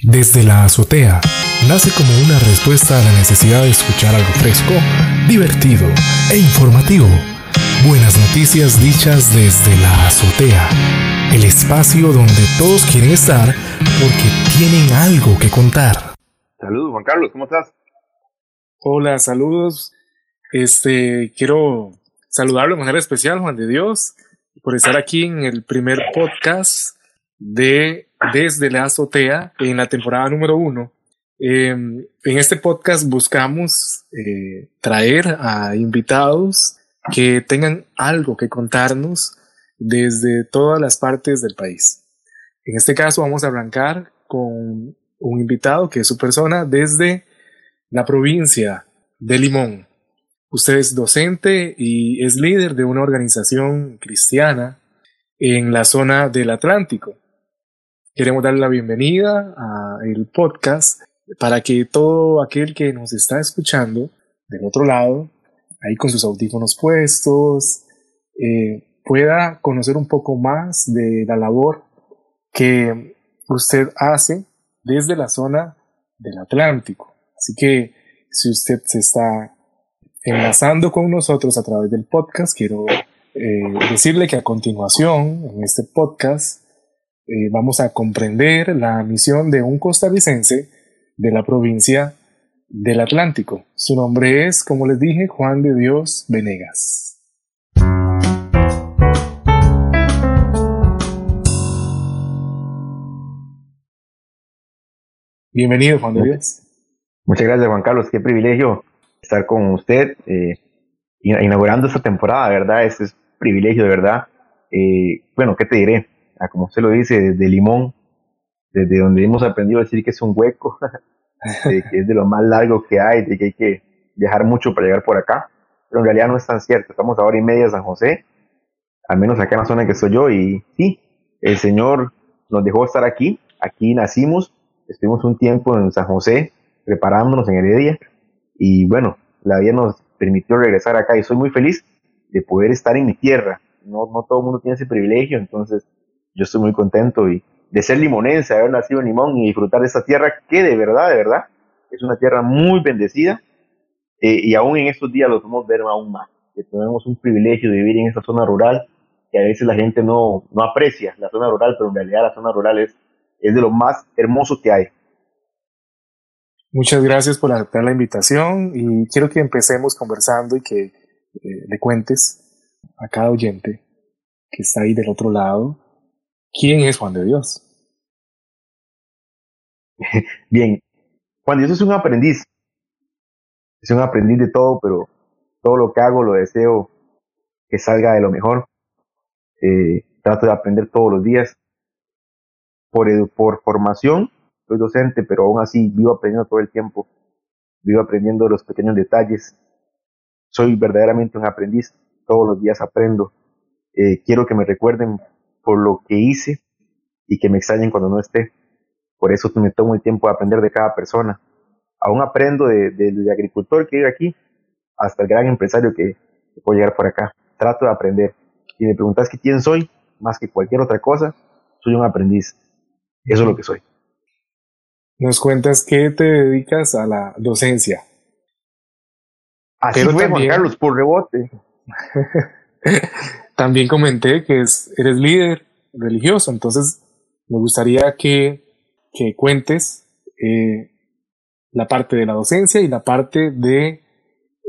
Desde la azotea nace como una respuesta a la necesidad de escuchar algo fresco, divertido e informativo. Buenas noticias dichas desde la azotea, el espacio donde todos quieren estar porque tienen algo que contar. Saludos, Juan Carlos, ¿cómo estás? Hola, saludos. Este, quiero saludarlo de manera especial, Juan de Dios, por estar aquí en el primer podcast de Desde la Azotea en la temporada número uno. Em, en este podcast buscamos eh, traer a invitados que tengan algo que contarnos desde todas las partes del país. En este caso vamos a arrancar con un invitado que es su persona desde la provincia de Limón. Usted es docente y es líder de una organización cristiana en la zona del Atlántico. Queremos darle la bienvenida a el podcast para que todo aquel que nos está escuchando del otro lado, ahí con sus audífonos puestos, eh, pueda conocer un poco más de la labor que usted hace desde la zona del Atlántico. Así que si usted se está enlazando con nosotros a través del podcast, quiero eh, decirle que a continuación, en este podcast, eh, vamos a comprender la misión de un costarricense de la provincia del Atlántico. Su nombre es, como les dije, Juan de Dios Venegas. Bienvenido, Juan de Dios. Muchas gracias, Juan Carlos. Qué privilegio estar con usted eh, inaugurando esta temporada, ¿verdad? Este es privilegio, de verdad. Eh, bueno, ¿qué te diré? Como usted lo dice, desde Limón, desde donde hemos aprendido a decir que es un hueco, que es de lo más largo que hay, de que hay que viajar mucho para llegar por acá, pero en realidad no es tan cierto. Estamos a hora y media de San José, al menos acá en la zona que soy yo, y sí, el Señor nos dejó estar aquí, aquí nacimos, estuvimos un tiempo en San José, preparándonos en Heredia, y bueno, la vida nos permitió regresar acá y soy muy feliz de poder estar en mi tierra. No, no todo el mundo tiene ese privilegio, entonces yo estoy muy contento y de ser limonense, haber nacido en Limón y disfrutar de esta tierra que de verdad, de verdad, es una tierra muy bendecida eh, y aún en estos días lo podemos ver aún más, que tenemos un privilegio de vivir en esta zona rural que a veces la gente no, no aprecia, la zona rural, pero en realidad la zona rural es, es de lo más hermoso que hay. Muchas gracias por aceptar la invitación y quiero que empecemos conversando y que eh, le cuentes a cada oyente que está ahí del otro lado ¿Quién es Juan de Dios? Bien, Juan de Dios es un aprendiz. Es un aprendiz de todo, pero todo lo que hago lo deseo que salga de lo mejor. Eh, trato de aprender todos los días. Por, por formación, soy docente, pero aún así vivo aprendiendo todo el tiempo. Vivo aprendiendo los pequeños detalles. Soy verdaderamente un aprendiz. Todos los días aprendo. Eh, quiero que me recuerden por lo que hice y que me extrañen cuando no esté. Por eso me tomo el tiempo de aprender de cada persona. Aún aprendo del de, agricultor que vive aquí hasta el gran empresario que, puede llegar por acá. Trato de aprender. Y me preguntas que quién soy, más que cualquier otra cosa, soy un aprendiz. Eso es lo que soy. Nos cuentas que te dedicas a la docencia. Así fue, Juan Carlos, por rebote. También comenté que es, eres líder religioso, entonces me gustaría que, que cuentes eh, la parte de la docencia y la parte de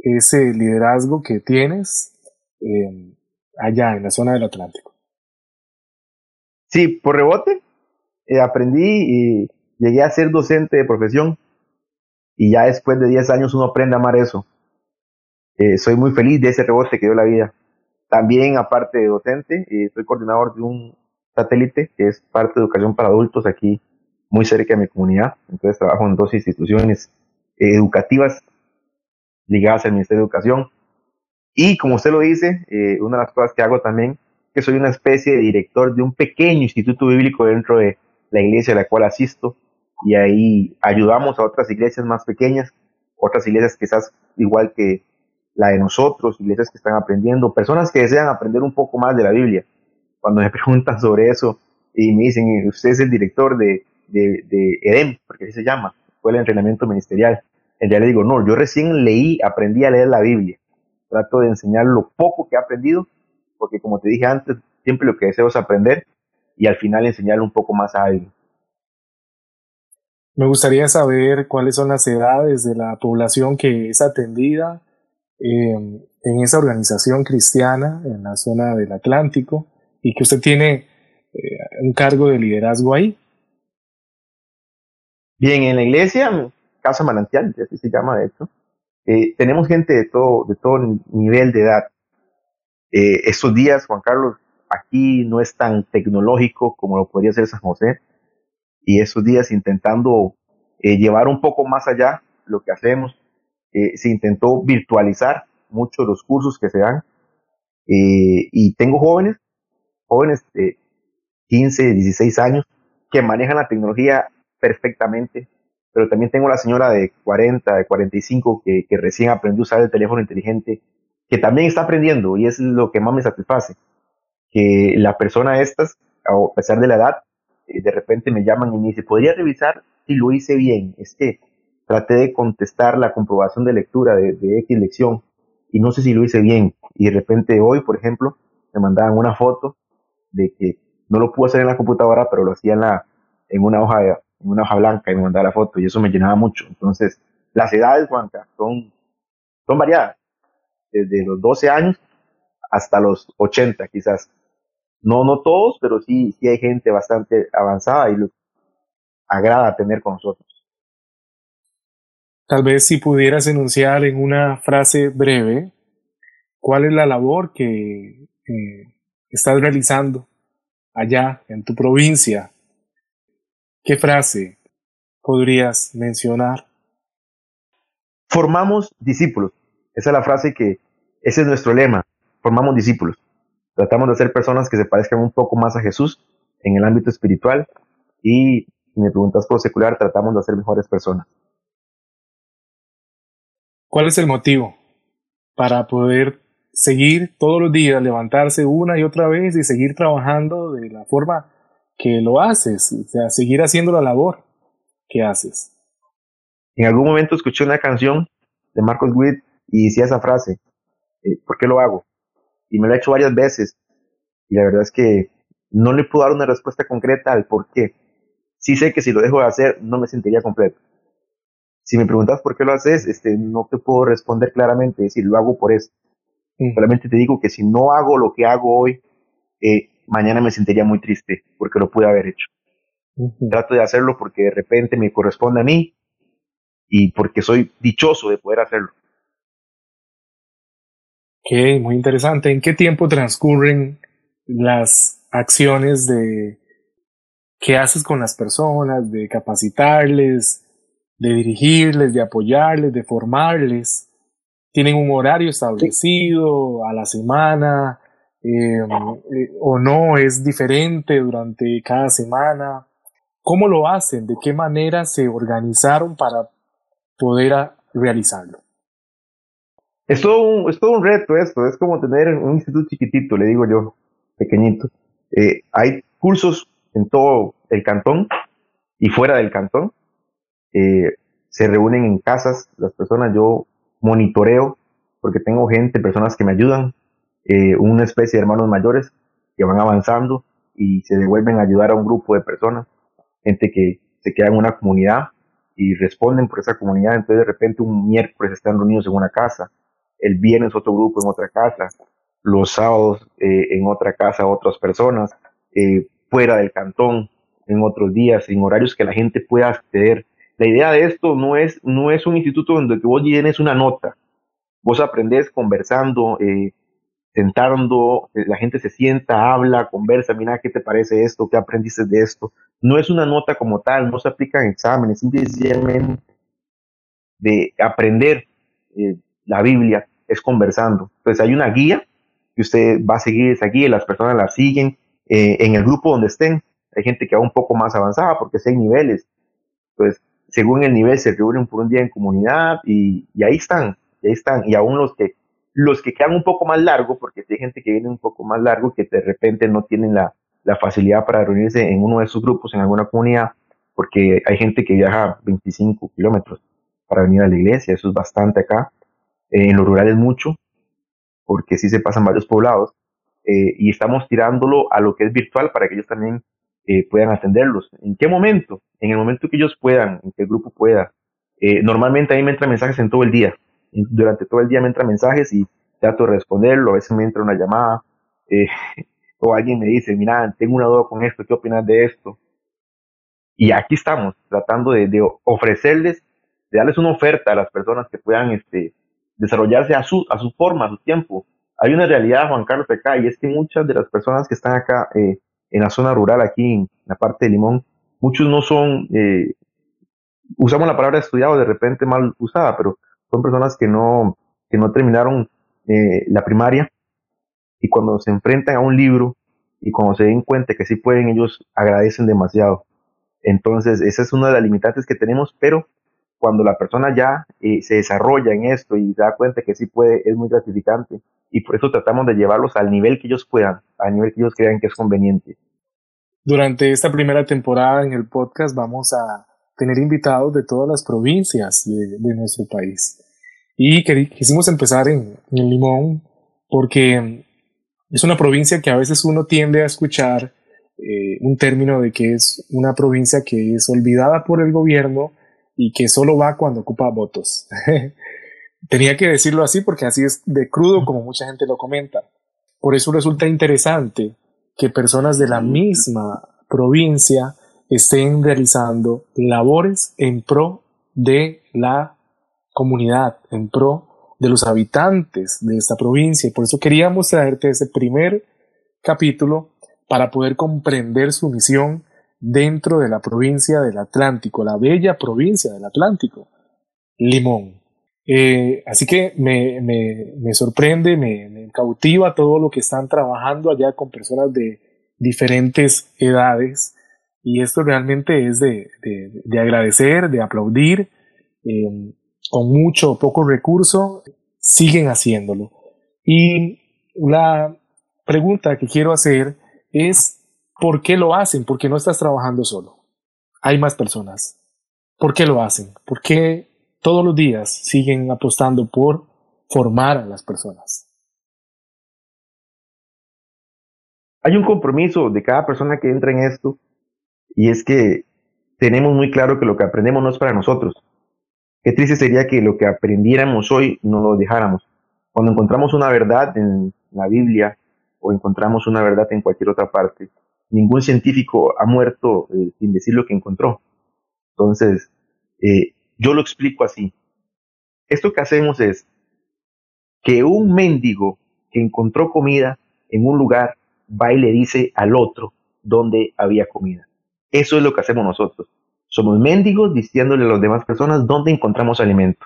ese liderazgo que tienes eh, allá en la zona del Atlántico. Sí, por rebote, eh, aprendí y llegué a ser docente de profesión y ya después de 10 años uno aprende a amar eso. soy muy feliz de ese rebote que dio la vida. También, aparte de docente, eh, soy coordinador de un satélite que es parte de educación para adultos aquí muy cerca de mi comunidad. Entonces trabajo en dos instituciones educativas ligadas al Ministerio de Educación. Y como usted lo dice, eh, una de las cosas que hago también, que soy una especie de director de un pequeño instituto bíblico dentro de la iglesia a la cual asisto. Y ahí ayudamos a otras iglesias más pequeñas, otras iglesias quizás igual que la de nosotros, iglesias que están aprendiendo, personas que desean aprender un poco más de la Biblia. Cuando me preguntan sobre eso y me dicen, usted es el director de, de, de EDEM, porque así se llama, fue el entrenamiento ministerial. En le digo, no, yo recién leí, aprendí a leer la Biblia. Trato de enseñar lo poco que he aprendido, porque como te dije antes, siempre lo que deseo es aprender y al final enseñarle un poco más a alguien. Me gustaría saber cuáles son las edades de la población que es atendida em, en esa organización cristiana en la zona del Atlántico y que usted tiene eh, un cargo de liderazgo ahí. Bien, en la iglesia, Casa Manantial, así se llama de hecho, eh, tenemos gente de todo, de todo nivel de edad. Eh, estos días, Juan Carlos, aquí no es tan tecnológico como lo podría ser San José, y esos días intentando eh, llevar un poco más allá lo que hacemos, eh, se intentó virtualizar muchos los cursos que se dan, eh, y tengo jóvenes, jóvenes de 15, 16 años, que manejan la tecnología perfectamente, pero también tengo la señora de 40, de 45 que, que recién aprendió a usar el teléfono inteligente, que también está aprendiendo y es lo que más me satisface que la persona estas, a pesar de la edad, eh, de repente me llaman y me dicen, ¿podría revisar si lo hice bien? Es que traté de contestar la comprobación de lectura de, de X lección y no sé si lo hice bien. Y de repente hoy, por ejemplo, me mandaban una foto de que no lo pude hacer en la computadora, pero lo hacía en, la, en, una, hoja en una hoja blanca y me mandaba la foto y eso me llenaba mucho. Entonces, las edades, Juanca, son, son variadas. Desde los 12 años hasta los 80 quizás. No, no todos, pero sí, sí hay gente bastante avanzada y lo agrada tener con nosotros. Tal vez si pudieras enunciar en una frase breve, ¿cuál es la labor que eh, estás realizando allá en tu provincia? ¿Qué frase podrías mencionar? Formamos discípulos. Esa es la frase que, ese es nuestro lema, formamos discípulos. Tratamos de ser personas que se parezcan un poco más a Jesús en el ámbito espiritual y, si me preguntas por secular, tratamos de ser mejores personas. ¿Cuál es el motivo para poder seguir todos los días, levantarse una y otra vez y seguir trabajando de la forma que lo haces? O sea, seguir haciendo la labor que haces. En algún momento escuché una canción de Marcos Witt y decía esa frase, eh, ¿por qué lo hago? y me lo he hecho varias veces y la verdad es que no le puedo dar una respuesta concreta al por qué. Sí sé que si lo dejo de hacer no me sentiría completo. Si me preguntas por qué lo haces, este, no te puedo responder claramente, decir, lo hago por eso. Solamente te digo que si no hago lo que hago hoy, eh, mañana me sentiría muy triste porque lo pude haber hecho. Trato de hacerlo porque de repente me corresponde a mí y porque soy dichoso de poder hacerlo. Ok, muy interesante. ¿En qué tiempo transcurren las acciones de qué haces con las personas, de capacitarles, de dirigirles, de apoyarles, de formarles? ¿Tienen un horario establecido a la semana? Em, eh, ¿O no es diferente durante cada semana? ¿Cómo lo hacen? ¿De qué manera se organizaron para poder realizarlo? Es todo, un, es todo un reto esto, es como tener un instituto chiquitito, le digo yo, pequeñito. Eh, hay cursos en todo el cantón y fuera del cantón. Eh, se reúnen en casas las personas, yo monitoreo porque tengo gente, personas que me ayudan, eh, una especie de hermanos mayores que van avanzando y se devuelven a ayudar a un grupo de personas, gente que se queda en una comunidad y responden por esa comunidad, entonces de repente un miércoles están reunidos en una casa, el viernes otro grupo en otra casa, los sábados eh, en otra casa otras personas, eh, fuera del cantón en otros días, en horarios que la gente pueda acceder. La idea de esto no es, no es un instituto donde vos llenes una nota, vos aprendés conversando, eh, sentando, la gente se sienta, habla, conversa, mira qué te parece esto, qué aprendiste de esto. No es una nota como tal, no se aplican exámenes, simplemente de aprender la Biblia es conversando. Entonces hay una guía que usted va a seguir esa guía las personas la siguen eh, en el grupo donde estén. Hay gente que va un poco más avanzada porque hay niveles. Entonces, según el nivel se reúnen por un día en comunidad y, ahí están, y ahí están. Y aún los que, los que quedan un poco más largo, porque hay gente que viene un poco más largo que de repente no tienen la, la facilidad para reunirse en uno de esos grupos, en alguna comunidad, porque hay gente que viaja 25 kilómetros para venir a la iglesia, eso es bastante acá. en lo rural es mucho, porque sí se pasan varios poblados, eh, y estamos tirándolo a lo que es virtual para que ellos también eh, puedan atenderlos. ¿En qué momento? En el momento que ellos puedan, en que el grupo pueda. Eh, normalmente a mí me entran mensajes en todo el día. Durante todo el día me entran mensajes y trato de responderlo. A veces me entra una llamada o alguien me dice, mira, tengo una duda con esto, ¿qué opinas de esto? Y aquí estamos tratando de, ofrecerles, de darles una oferta a las personas que puedan este, desarrollarse a su, a su forma, a su tiempo. Hay una realidad, Juan Carlos, acá, y es que muchas de las personas que están acá eh, en la zona rural, aquí en la parte de Limón, muchos no son, eh, usamos la palabra estudiado de repente mal usada, pero son personas que no, que no terminaron eh, la primaria y cuando se enfrentan a un libro y cuando se den cuenta que sí pueden, ellos agradecen demasiado. Entonces, esa es una de las limitantes que tenemos, pero cuando la persona ya eh, se desarrolla en esto y se da cuenta que sí puede, es muy gratificante. Y por eso tratamos de llevarlos al nivel que ellos puedan, al nivel que ellos crean que es conveniente. Durante esta primera temporada en el podcast vamos a tener invitados de todas las provincias de, nuestro país. Y quisimos empezar en, en Limón porque es una provincia que a veces uno tiende a escuchar eh, un término de que es una provincia que es olvidada por el gobierno y que solo va cuando ocupa votos. Tenía que decirlo así porque así es de crudo como mucha gente lo comenta. Por eso resulta interesante que personas de la misma provincia estén realizando labores en pro de la comunidad, en pro de los habitantes de esta provincia. Y por eso queríamos traerte ese primer capítulo para poder comprender su misión dentro de la provincia del Atlántico, la bella provincia del Atlántico, Limón. Eh, así que me, me, sorprende, me, cautiva todo lo que están trabajando allá con personas de diferentes edades y esto realmente es de, de, agradecer, de aplaudir, eh, con mucho o poco recurso, siguen haciéndolo. Y la pregunta que quiero hacer es ¿Por qué lo hacen? Porque no estás trabajando solo. Hay más personas. ¿Por qué lo hacen? ¿Por qué todos los días siguen apostando por formar a las personas? Hay un compromiso de cada persona que entra en esto y es que tenemos muy claro que lo que aprendemos no es para nosotros. Qué triste sería que lo que aprendiéramos hoy no lo dejáramos. Cuando encontramos una verdad en la Biblia o encontramos una verdad en cualquier otra parte, ningún científico ha muerto eh, sin decir lo que encontró. Entonces, eh, yo lo explico así. Esto que hacemos es que un mendigo que encontró comida en un lugar va y le dice al otro dónde había comida. Eso es lo que hacemos nosotros. Somos mendigos diciéndole a las demás personas dónde encontramos alimento.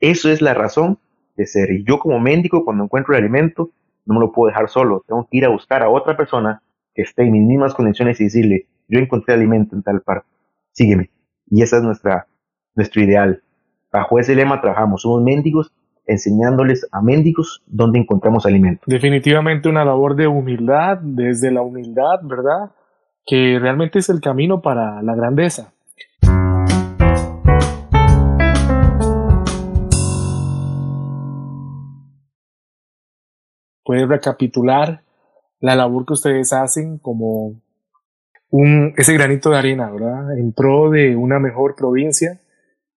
Eso es la razón de ser. Y yo como mendigo cuando encuentro el alimento no me lo puedo dejar solo. Tengo que ir a buscar a otra persona que esté en mis mismas condiciones y decirle, yo encontré alimento en tal parte, sígueme. Y ese es nuestra, nuestro ideal. Bajo ese lema trabajamos, somos mendigos enseñándoles a mendigos dónde encontramos alimento. Definitivamente una labor de humildad, desde la humildad, ¿verdad? Que realmente es el camino para la grandeza. Puedes recapitular la labor que ustedes hacen como un, ese granito de arena, ¿verdad? En pro de una mejor provincia,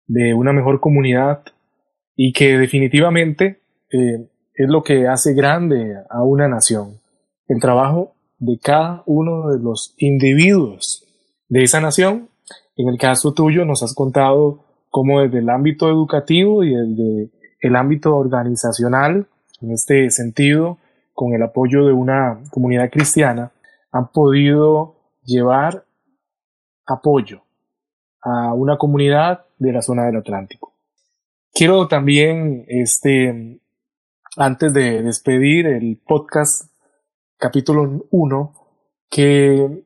de una mejor comunidad y que definitivamente eh, es lo que hace grande a una nación. El trabajo de cada uno de los individuos de esa nación. En el caso tuyo nos has contado cómo desde el ámbito educativo y desde el ámbito organizacional, en este sentido, con el apoyo de una comunidad cristiana, han podido llevar apoyo a una comunidad de la zona del Atlántico. Quiero también, este, antes de despedir el podcast capítulo 1, que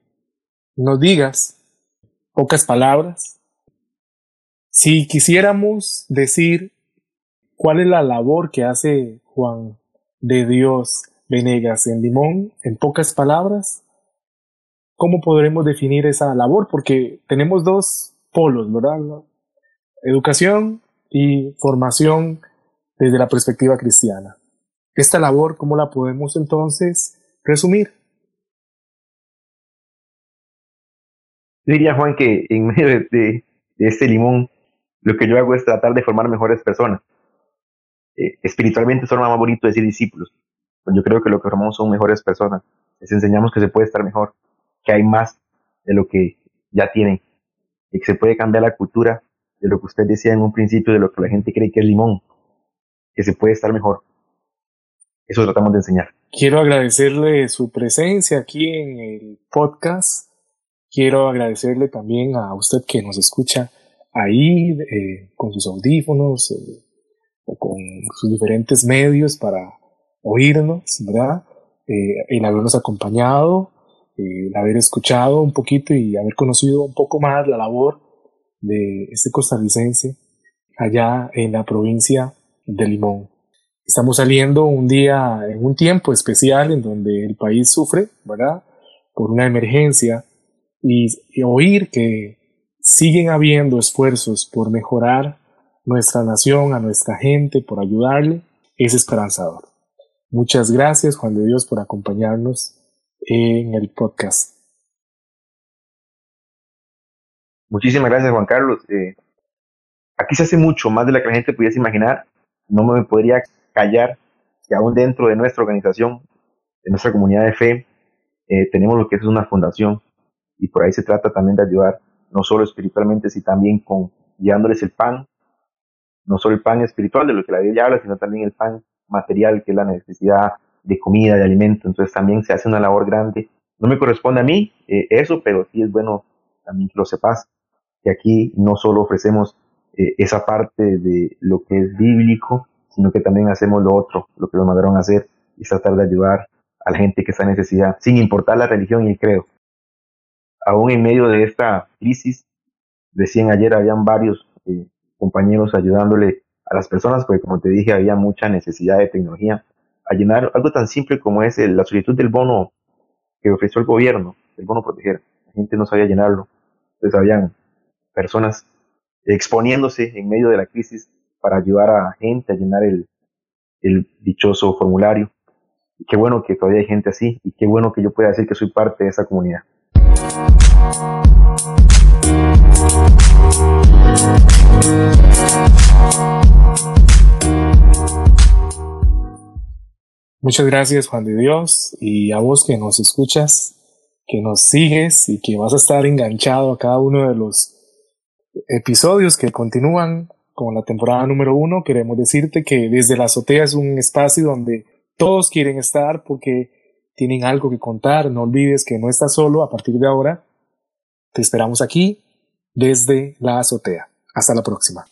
nos digas pocas palabras. Si quisiéramos decir cuál es la labor que hace Juan de Dios Venegas en Limón, en pocas palabras, ¿cómo podremos definir esa labor? Porque tenemos dos polos, ¿verdad? Educación y formación desde la perspectiva cristiana. Esta labor, ¿cómo la podemos entonces resumir? Diría Juan que en medio de, este limón, lo que yo hago es tratar de formar mejores personas. Eh, espiritualmente suena más bonito decir discípulos. Yo creo que lo que formamos son mejores personas. Les enseñamos que se puede estar mejor, que hay más de lo que ya tienen, y que se puede cambiar la cultura de lo que usted decía en un principio, de lo que la gente cree que es limón, que se puede estar mejor. Eso tratamos de enseñar. Quiero agradecerle su presencia aquí en el podcast. Quiero agradecerle también a usted que nos escucha ahí eh, con sus audífonos eh, o con sus diferentes medios para oírnos, ¿verdad? Eh, el habernos acompañado, el haber escuchado un poquito y haber conocido un poco más la labor de este costarricense allá en la provincia de Limón. Estamos saliendo un día en un tiempo especial en donde el país sufre, ¿verdad? Por una emergencia y, y oír que siguen habiendo esfuerzos por mejorar nuestra nación, a nuestra gente, por ayudarle, es esperanzador. Muchas gracias, Juan de Dios, por acompañarnos en el podcast. Muchísimas gracias, Juan Carlos. Eh, aquí se hace mucho más de lo que la gente pudiese imaginar. No me podría callar que aún dentro de nuestra organización, de nuestra comunidad de fe, eh, tenemos lo que es una fundación y por ahí se trata también de ayudar, no solo espiritualmente, sino también con guiándoles el pan, no solo el pan espiritual de lo que la Biblia habla, sino también el pan material, que es la necesidad de comida, de alimento. Entonces también se hace una labor grande. No me corresponde a mí eh, eso, pero sí es bueno también que lo sepas que aquí no solo ofrecemos eh, esa parte de lo que es bíblico, sino que también hacemos lo otro, lo que nos mandaron a hacer, y tratar de ayudar a la gente que está en necesidad, sin importar la religión y el credo. Aún en medio de esta crisis, decían ayer, habían varios eh, compañeros ayudándole a las personas, porque como te dije, había mucha necesidad de tecnología, a llenar algo tan simple como es la solicitud del bono que ofreció el gobierno, el bono proteger. La gente no sabía llenarlo. Entonces habían personas exponiéndose en medio de la crisis para ayudar a gente a llenar el, dichoso formulario. Y qué bueno que todavía hay gente así y qué bueno que yo pueda decir que soy parte de esa comunidad. Muchas gracias Juan de Dios y a vos que nos escuchas, que nos sigues y que vas a estar enganchado a cada uno de los episodios que continúan con la temporada número uno, queremos decirte que desde la azotea es un espacio donde todos quieren estar porque tienen algo que contar. No olvides que no estás solo a partir de ahora. Te esperamos aquí desde la azotea. Hasta la próxima.